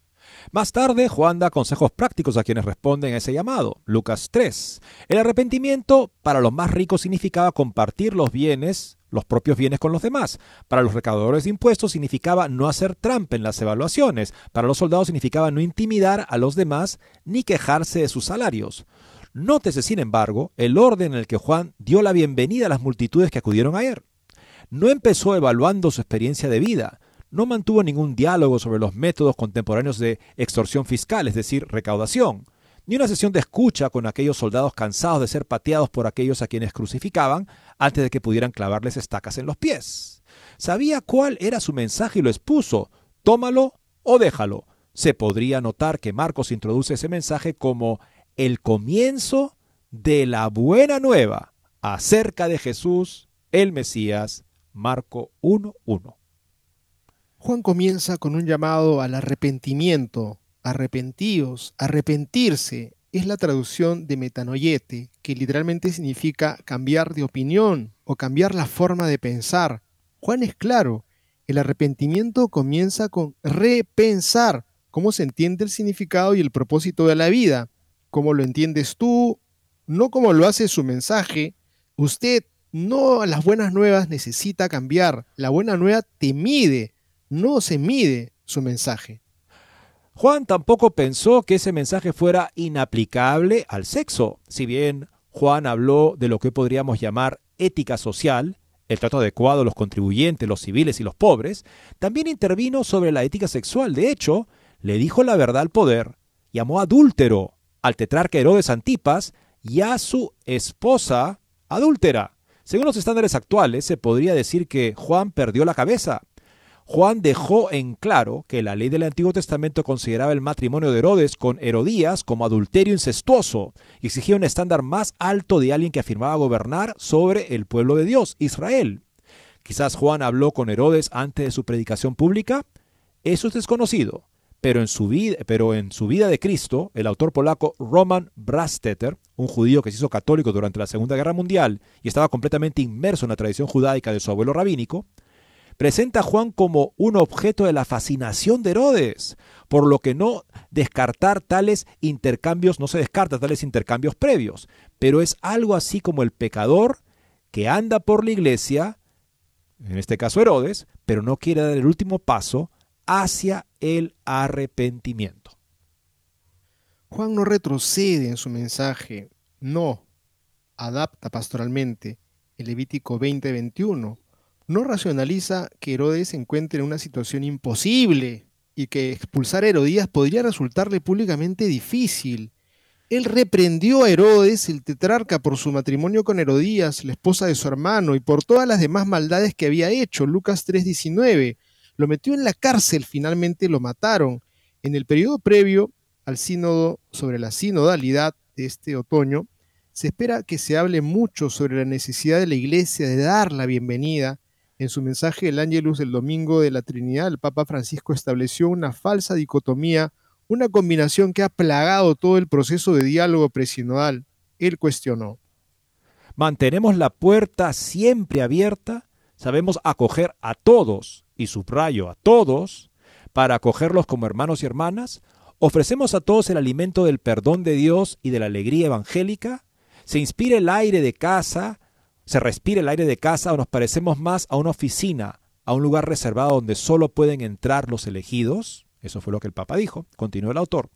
Más tarde, Juan da consejos prácticos a quienes responden a ese llamado. Lucas 3. El arrepentimiento para los más ricos significaba compartir los bienes, los propios bienes con los demás. Para los recaudadores de impuestos significaba no hacer trampa en las evaluaciones. Para los soldados significaba no intimidar a los demás ni quejarse de sus salarios. Nótese, sin embargo, el orden en el que Juan dio la bienvenida a las multitudes que acudieron a él. No empezó evaluando su experiencia de vida, no mantuvo ningún diálogo sobre los métodos contemporáneos de extorsión fiscal, es decir, recaudación, ni una sesión de escucha con aquellos soldados cansados de ser pateados por aquellos a quienes crucificaban antes de que pudieran clavarles estacas en los pies. Sabía cuál era su mensaje y lo expuso, tómalo o déjalo. Se podría notar que Marcos introduce ese mensaje como el comienzo de la buena nueva acerca de Jesús, el Mesías, Marco 1.1. Juan comienza con un llamado al arrepentimiento, arrepentíos, arrepentirse. Es la traducción de metanoyete, que literalmente significa cambiar de opinión o cambiar la forma de pensar. Juan es claro, el arrepentimiento comienza con repensar cómo se entiende el significado y el propósito de la vida, cómo lo entiendes tú, no como lo hace su mensaje. Usted no las buenas nuevas necesita cambiar, la buena nueva te mide, no se mide su mensaje. Juan tampoco pensó que ese mensaje fuera inaplicable al sexo. Si bien Juan habló de lo que podríamos llamar ética social, el trato adecuado a los contribuyentes, los civiles y los pobres, también intervino sobre la ética sexual. De hecho, le dijo la verdad al poder, llamó adúltero al tetrarca Herodes Antipas y a su esposa adúltera. Según los estándares actuales, se podría decir que Juan perdió la cabeza. Juan dejó en claro que la ley del Antiguo Testamento consideraba el matrimonio de Herodes con Herodías como adulterio incestuoso y exigía un estándar más alto de alguien que afirmaba gobernar sobre el pueblo de Dios, Israel. Quizás Juan habló con Herodes antes de su predicación pública. Eso es desconocido. Pero en, su vida, pero en su vida de Cristo, el autor polaco Roman Brastetter, un judío que se hizo católico durante la Segunda Guerra Mundial y estaba completamente inmerso en la tradición judaica de su abuelo rabínico, presenta a Juan como un objeto de la fascinación de Herodes, por lo que no descartar tales intercambios, no se descarta tales intercambios previos, pero es algo así como el pecador que anda por la iglesia, en este caso Herodes, pero no quiere dar el último paso hacia el arrepentimiento. Juan no retrocede en su mensaje, no, adapta pastoralmente el Levítico 20:21 no racionaliza que Herodes se encuentre en una situación imposible y que expulsar a Herodías podría resultarle públicamente difícil. Él reprendió a Herodes, el tetrarca, por su matrimonio con Herodías, la esposa de su hermano, y por todas las demás maldades que había hecho. Lucas 3:19. Lo metió en la cárcel, finalmente lo mataron. En el periodo previo al sínodo sobre la sinodalidad de este otoño, se espera que se hable mucho sobre la necesidad de la iglesia de dar la bienvenida en su mensaje El Ángelus del Domingo de la Trinidad, el Papa Francisco estableció una falsa dicotomía, una combinación que ha plagado todo el proceso de diálogo presinodal. Él cuestionó. Mantenemos la puerta siempre abierta, sabemos acoger a todos, y subrayo a todos, para acogerlos como hermanos y hermanas, ofrecemos a todos el alimento del perdón de Dios y de la alegría evangélica, se inspira el aire de casa, se respira el aire de casa o nos parecemos más a una oficina, a un lugar reservado donde solo pueden entrar los elegidos. Eso fue lo que el Papa dijo, continuó el autor.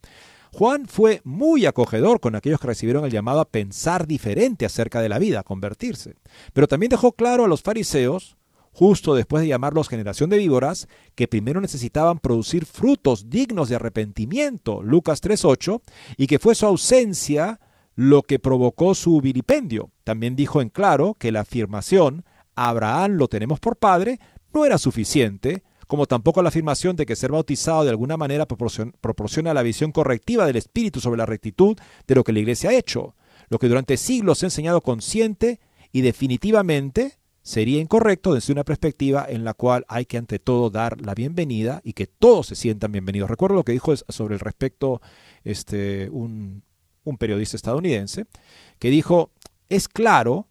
Juan fue muy acogedor con aquellos que recibieron el llamado a pensar diferente acerca de la vida, a convertirse. Pero también dejó claro a los fariseos, justo después de llamarlos generación de víboras, que primero necesitaban producir frutos dignos de arrepentimiento, Lucas 3.8, y que fue su ausencia lo que provocó su vilipendio. También dijo en claro que la afirmación Abraham lo tenemos por padre no era suficiente, como tampoco la afirmación de que ser bautizado de alguna manera proporciona la visión correctiva del Espíritu sobre la rectitud de lo que la Iglesia ha hecho, lo que durante siglos ha enseñado consciente y definitivamente sería incorrecto desde una perspectiva en la cual hay que ante todo dar la bienvenida y que todos se sientan bienvenidos. Recuerdo lo que dijo sobre el respecto este, un, un periodista estadounidense, que dijo, es claro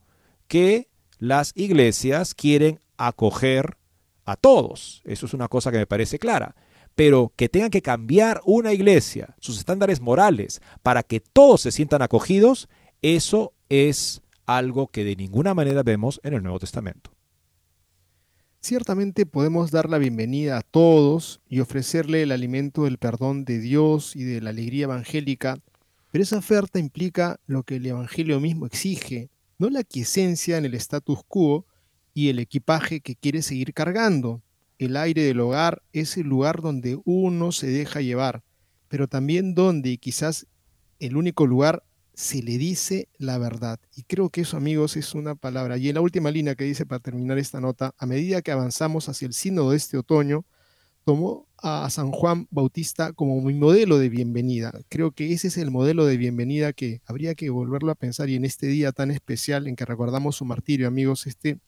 que las iglesias quieren acoger a todos. Eso es una cosa que me parece clara. Pero que tengan que cambiar una iglesia, sus estándares morales, para que todos se sientan acogidos, eso es algo que de ninguna manera vemos en el Nuevo Testamento. Ciertamente podemos dar la bienvenida a todos y ofrecerle el alimento del perdón de Dios y de la alegría evangélica pero esa oferta implica lo que el Evangelio mismo exige, no la quiesencia en el status quo y el equipaje que quiere seguir cargando. El aire del hogar es el lugar donde uno se deja llevar, pero también donde, quizás el único lugar, se le dice la verdad. Y creo que eso, amigos, es una palabra. Y en la última línea que dice para terminar esta nota, a medida que avanzamos hacia el sínodo de este otoño, tomó a San Juan Bautista como mi modelo de bienvenida. Creo que ese es el modelo de bienvenida que habría que volverlo a pensar y en este día tan especial en que recordamos su martirio, amigos, este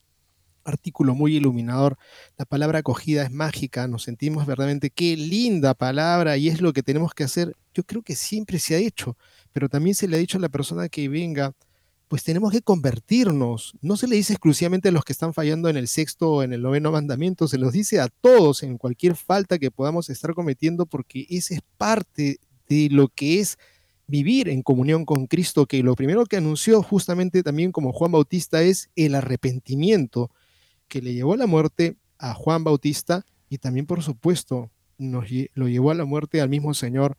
artículo muy iluminador. La palabra acogida es mágica, nos sentimos verdaderamente qué linda palabra y es lo que tenemos que hacer. Yo creo que siempre se ha hecho, pero también se le ha dicho a la persona que venga, pues tenemos que convertirnos. No se le dice exclusivamente a los que están fallando en el sexto o en el noveno mandamiento, se los dice a todos en cualquier falta que podamos estar cometiendo porque esa es parte de lo que es vivir en comunión con Cristo, que lo primero que anunció justamente también como Juan Bautista es el arrepentimiento que le llevó a la muerte a Juan Bautista y también, por supuesto, nos, lo llevó a la muerte al mismo Señor,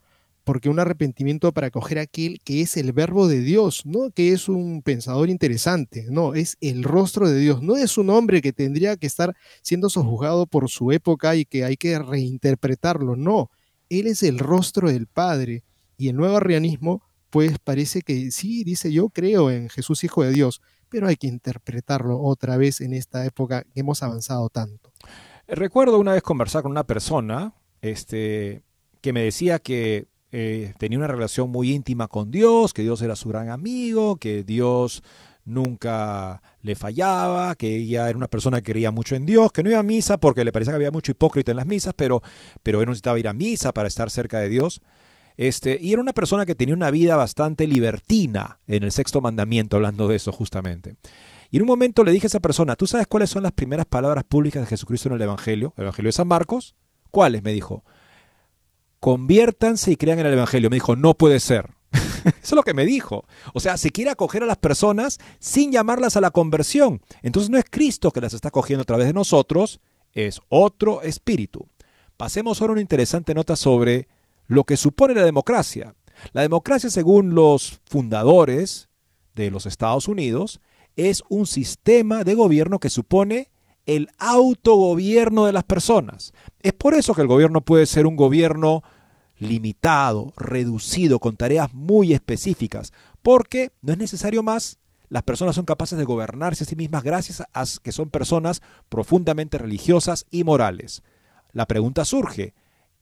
porque un arrepentimiento para acoger aquel que es el verbo de Dios, no que es un pensador interesante, no, es el rostro de Dios, no es un hombre que tendría que estar siendo sojuzgado por su época y que hay que reinterpretarlo, no, él es el rostro del Padre y el nuevo arrianismo, pues parece que sí, dice yo creo en Jesús Hijo de Dios, pero hay que interpretarlo otra vez en esta época que hemos avanzado tanto. Recuerdo una vez conversar con una persona este, que me decía que eh, tenía una relación muy íntima con Dios, que Dios era su gran amigo, que Dios nunca le fallaba, que ella era una persona que creía mucho en Dios, que no iba a misa porque le parecía que había mucho hipócrita en las misas, pero, pero él necesitaba ir a misa para estar cerca de Dios. Este, y era una persona que tenía una vida bastante libertina en el sexto mandamiento, hablando de eso justamente. Y en un momento le dije a esa persona, ¿tú sabes cuáles son las primeras palabras públicas de Jesucristo en el Evangelio? El Evangelio de San Marcos. ¿Cuáles? Me dijo. Conviértanse y crean en el Evangelio. Me dijo, no puede ser. Eso es lo que me dijo. O sea, se quiere acoger a las personas sin llamarlas a la conversión. Entonces no es Cristo que las está acogiendo a través de nosotros, es otro espíritu. Pasemos ahora una interesante nota sobre lo que supone la democracia. La democracia, según los fundadores de los Estados Unidos, es un sistema de gobierno que supone el autogobierno de las personas. Es por eso que el gobierno puede ser un gobierno limitado, reducido, con tareas muy específicas, porque no es necesario más. Las personas son capaces de gobernarse a sí mismas gracias a que son personas profundamente religiosas y morales. La pregunta surge,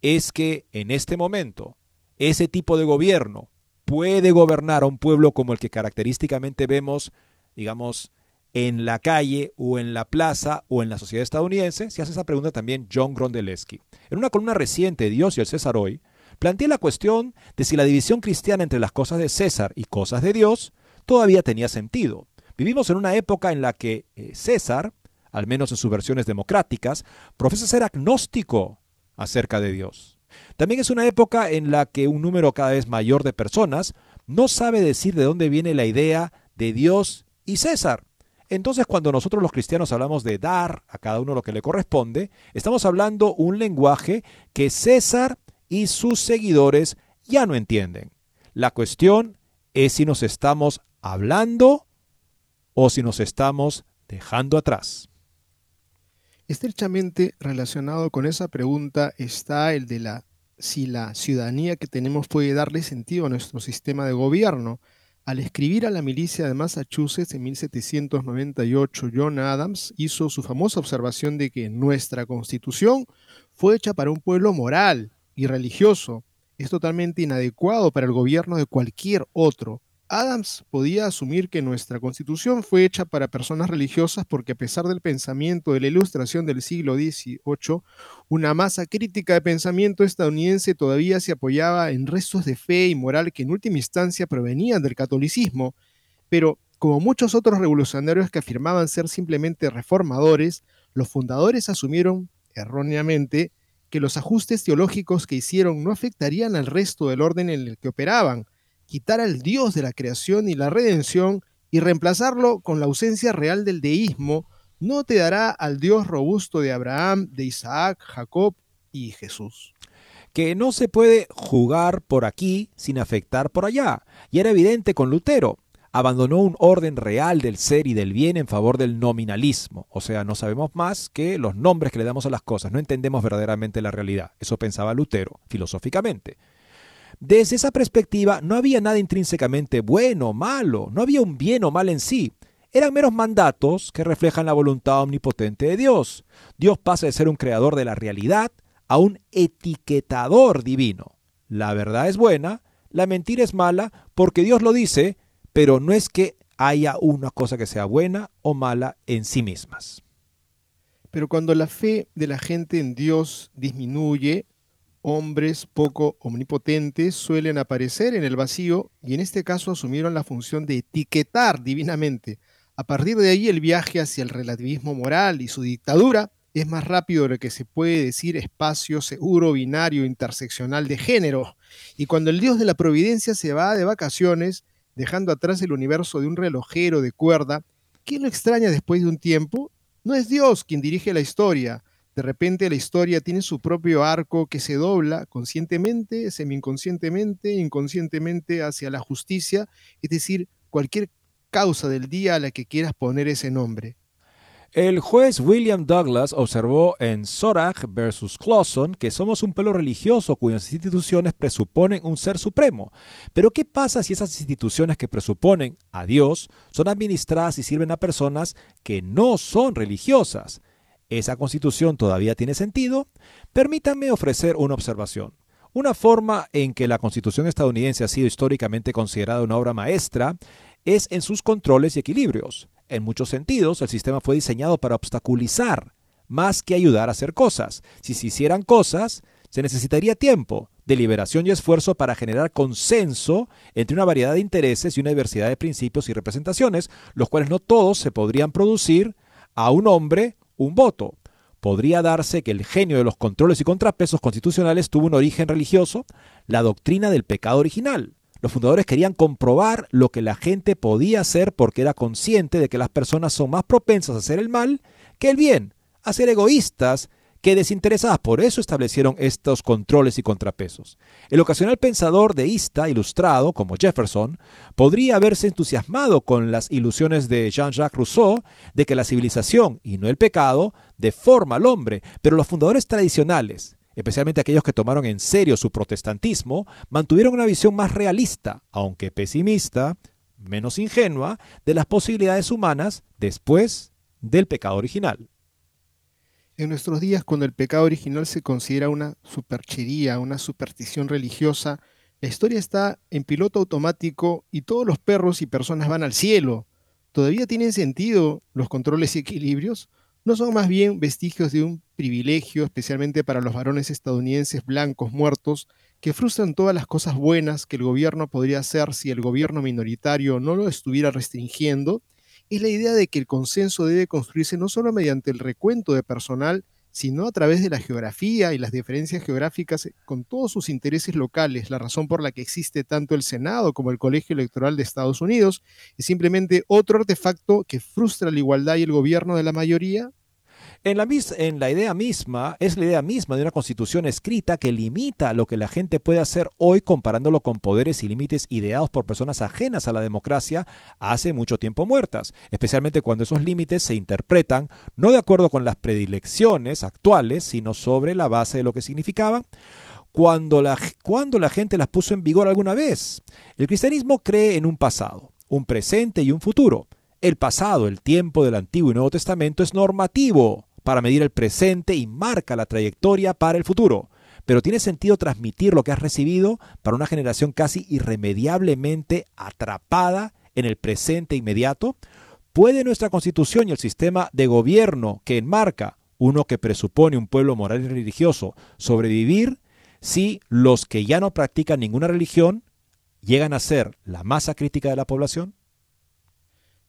es que en este momento ese tipo de gobierno puede gobernar a un pueblo como el que característicamente vemos, digamos, en la calle o en la plaza o en la sociedad estadounidense? Se hace esa pregunta también John Grondeleschi. En una columna reciente, Dios y el César hoy, plantea la cuestión de si la división cristiana entre las cosas de César y cosas de Dios todavía tenía sentido. Vivimos en una época en la que eh, César, al menos en sus versiones democráticas, profesa ser agnóstico acerca de Dios. También es una época en la que un número cada vez mayor de personas no sabe decir de dónde viene la idea de Dios y César. Entonces cuando nosotros los cristianos hablamos de dar a cada uno lo que le corresponde, estamos hablando un lenguaje que César y sus seguidores ya no entienden. La cuestión es si nos estamos hablando o si nos estamos dejando atrás. Estrechamente relacionado con esa pregunta está el de la si la ciudadanía que tenemos puede darle sentido a nuestro sistema de gobierno. Al escribir a la milicia de Massachusetts en 1798, John Adams hizo su famosa observación de que nuestra constitución fue hecha para un pueblo moral y religioso. Es totalmente inadecuado para el gobierno de cualquier otro. Adams podía asumir que nuestra constitución fue hecha para personas religiosas porque a pesar del pensamiento de la ilustración del siglo XVIII, una masa crítica de pensamiento estadounidense todavía se apoyaba en restos de fe y moral que en última instancia provenían del catolicismo, pero como muchos otros revolucionarios que afirmaban ser simplemente reformadores, los fundadores asumieron erróneamente que los ajustes teológicos que hicieron no afectarían al resto del orden en el que operaban, quitar al Dios de la creación y la redención y reemplazarlo con la ausencia real del deísmo, no te dará al Dios robusto de Abraham, de Isaac, Jacob y Jesús. Que no se puede jugar por aquí sin afectar por allá. Y era evidente con Lutero. Abandonó un orden real del ser y del bien en favor del nominalismo. O sea, no sabemos más que los nombres que le damos a las cosas. No entendemos verdaderamente la realidad. Eso pensaba Lutero, filosóficamente. Desde esa perspectiva no había nada intrínsecamente bueno o malo, no había un bien o mal en sí. Eran meros mandatos que reflejan la voluntad omnipotente de Dios. Dios pasa de ser un creador de la realidad a un etiquetador divino. La verdad es buena, la mentira es mala porque Dios lo dice, pero no es que haya una cosa que sea buena o mala en sí mismas. Pero cuando la fe de la gente en Dios disminuye, hombres poco omnipotentes suelen aparecer en el vacío y en este caso asumieron la función de etiquetar divinamente. A partir de ahí el viaje hacia el relativismo moral y su dictadura es más rápido de lo que se puede decir espacio seguro, binario, interseccional de género. Y cuando el dios de la providencia se va de vacaciones, dejando atrás el universo de un relojero de cuerda, ¿quién lo extraña después de un tiempo? No es Dios quien dirige la historia. De repente la historia tiene su propio arco que se dobla conscientemente, semi-inconscientemente, inconscientemente hacia la justicia, es decir, cualquier causa del día a la que quieras poner ese nombre. El juez William Douglas observó en Sorach versus Clawson que somos un pueblo religioso cuyas instituciones presuponen un ser supremo. Pero ¿qué pasa si esas instituciones que presuponen a Dios son administradas y sirven a personas que no son religiosas? ¿Esa constitución todavía tiene sentido? Permítanme ofrecer una observación. Una forma en que la constitución estadounidense ha sido históricamente considerada una obra maestra es en sus controles y equilibrios. En muchos sentidos, el sistema fue diseñado para obstaculizar, más que ayudar a hacer cosas. Si se hicieran cosas, se necesitaría tiempo, deliberación y esfuerzo para generar consenso entre una variedad de intereses y una diversidad de principios y representaciones, los cuales no todos se podrían producir a un hombre un voto. Podría darse que el genio de los controles y contrapesos constitucionales tuvo un origen religioso, la doctrina del pecado original, los fundadores querían comprobar lo que la gente podía hacer porque era consciente de que las personas son más propensas a hacer el mal que el bien, a ser egoístas que desinteresadas. Por eso establecieron estos controles y contrapesos. El ocasional pensador deísta ilustrado, como Jefferson, podría haberse entusiasmado con las ilusiones de Jean-Jacques Rousseau de que la civilización, y no el pecado, deforma al hombre, pero los fundadores tradicionales, especialmente aquellos que tomaron en serio su protestantismo, mantuvieron una visión más realista, aunque pesimista, menos ingenua, de las posibilidades humanas después del pecado original. En nuestros días, cuando el pecado original se considera una superchería, una superstición religiosa, la historia está en piloto automático y todos los perros y personas van al cielo. ¿Todavía tienen sentido los controles y equilibrios? ¿No son más bien vestigios de un privilegio, especialmente para los varones estadounidenses blancos muertos, que frustran todas las cosas buenas que el gobierno podría hacer si el gobierno minoritario no lo estuviera restringiendo, es la idea de que el consenso debe construirse no solo mediante el recuento de personal, sino a través de la geografía y las diferencias geográficas con todos sus intereses locales. La razón por la que existe tanto el Senado como el Colegio Electoral de Estados Unidos es simplemente otro artefacto que frustra la igualdad y el gobierno de la mayoría en la, idea misma, es la idea misma de una constitución escrita que limita lo que la gente puede hacer hoy comparándolo con poderes y límites ideados por personas ajenas a la democracia hace mucho tiempo muertas, especialmente cuando esos límites se interpretan no de acuerdo con las predilecciones actuales, sino sobre la base de lo que significaban cuando la, cuando la gente las puso en vigor alguna vez. El cristianismo cree en un pasado, un presente y un futuro. El pasado, el tiempo del Antiguo y Nuevo Testamento, es normativo para medir el presente y marca la trayectoria para el futuro. Pero tiene sentido transmitir lo que has recibido para una generación casi irremediablemente atrapada en el presente inmediato. ¿Puede nuestra constitución y el sistema de gobierno que enmarca uno que presupone un pueblo moral y religioso sobrevivir si los que ya no practican ninguna religión llegan a ser la masa crítica de la población?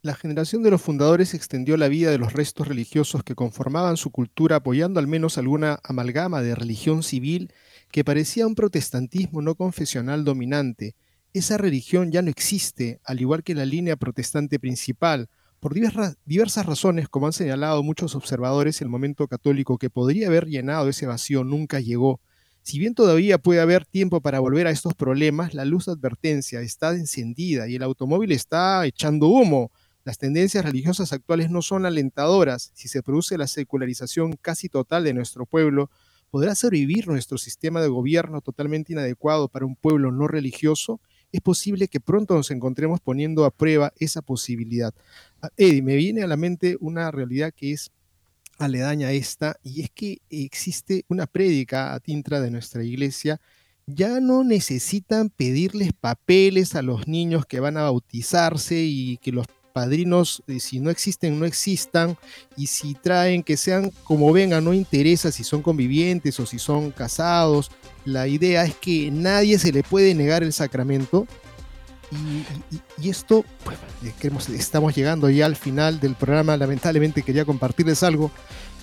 La generación de los fundadores extendió la vida de los restos religiosos que conformaban su cultura apoyando al menos alguna amalgama de religión civil que parecía un protestantismo no confesional dominante. Esa religión ya no existe, al igual que la línea protestante principal, por diversas razones, como han señalado muchos observadores, el momento católico que podría haber llenado ese vacío nunca llegó. Si bien todavía puede haber tiempo para volver a estos problemas, la luz de advertencia está encendida y el automóvil está echando humo. Las tendencias religiosas actuales no son alentadoras. Si se produce la secularización casi total de nuestro pueblo, ¿podrá sobrevivir nuestro sistema de gobierno totalmente inadecuado para un pueblo no religioso? Es posible que pronto nos encontremos poniendo a prueba esa posibilidad. Ah, Eddie, me viene a la mente una realidad que es aledaña a esta, y es que existe una prédica a tintra de nuestra iglesia. Ya no necesitan pedirles papeles a los niños que van a bautizarse y que los padrinos, eh, si no existen, no existan, y si traen, que sean como vengan, no interesa si son convivientes o si son casados. La idea es que nadie se le puede negar el sacramento. Y, esto, pues, estamos llegando ya al final del programa. Lamentablemente quería compartirles algo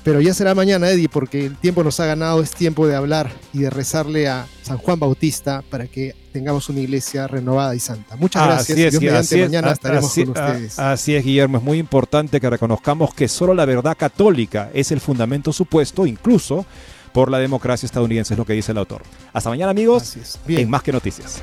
pero ya será mañana, Eddie, porque el tiempo nos ha ganado, es tiempo de hablar y de rezarle a San Juan Bautista para que tengamos una iglesia renovada y santa. Muchas gracias. Así es, Dios mañana estaremos con ustedes. Así es, Guillermo. Es muy importante que reconozcamos que solo la verdad católica es el fundamento supuesto, incluso por la democracia estadounidense, es lo que dice el autor. Hasta mañana, amigos, en Más que Noticias.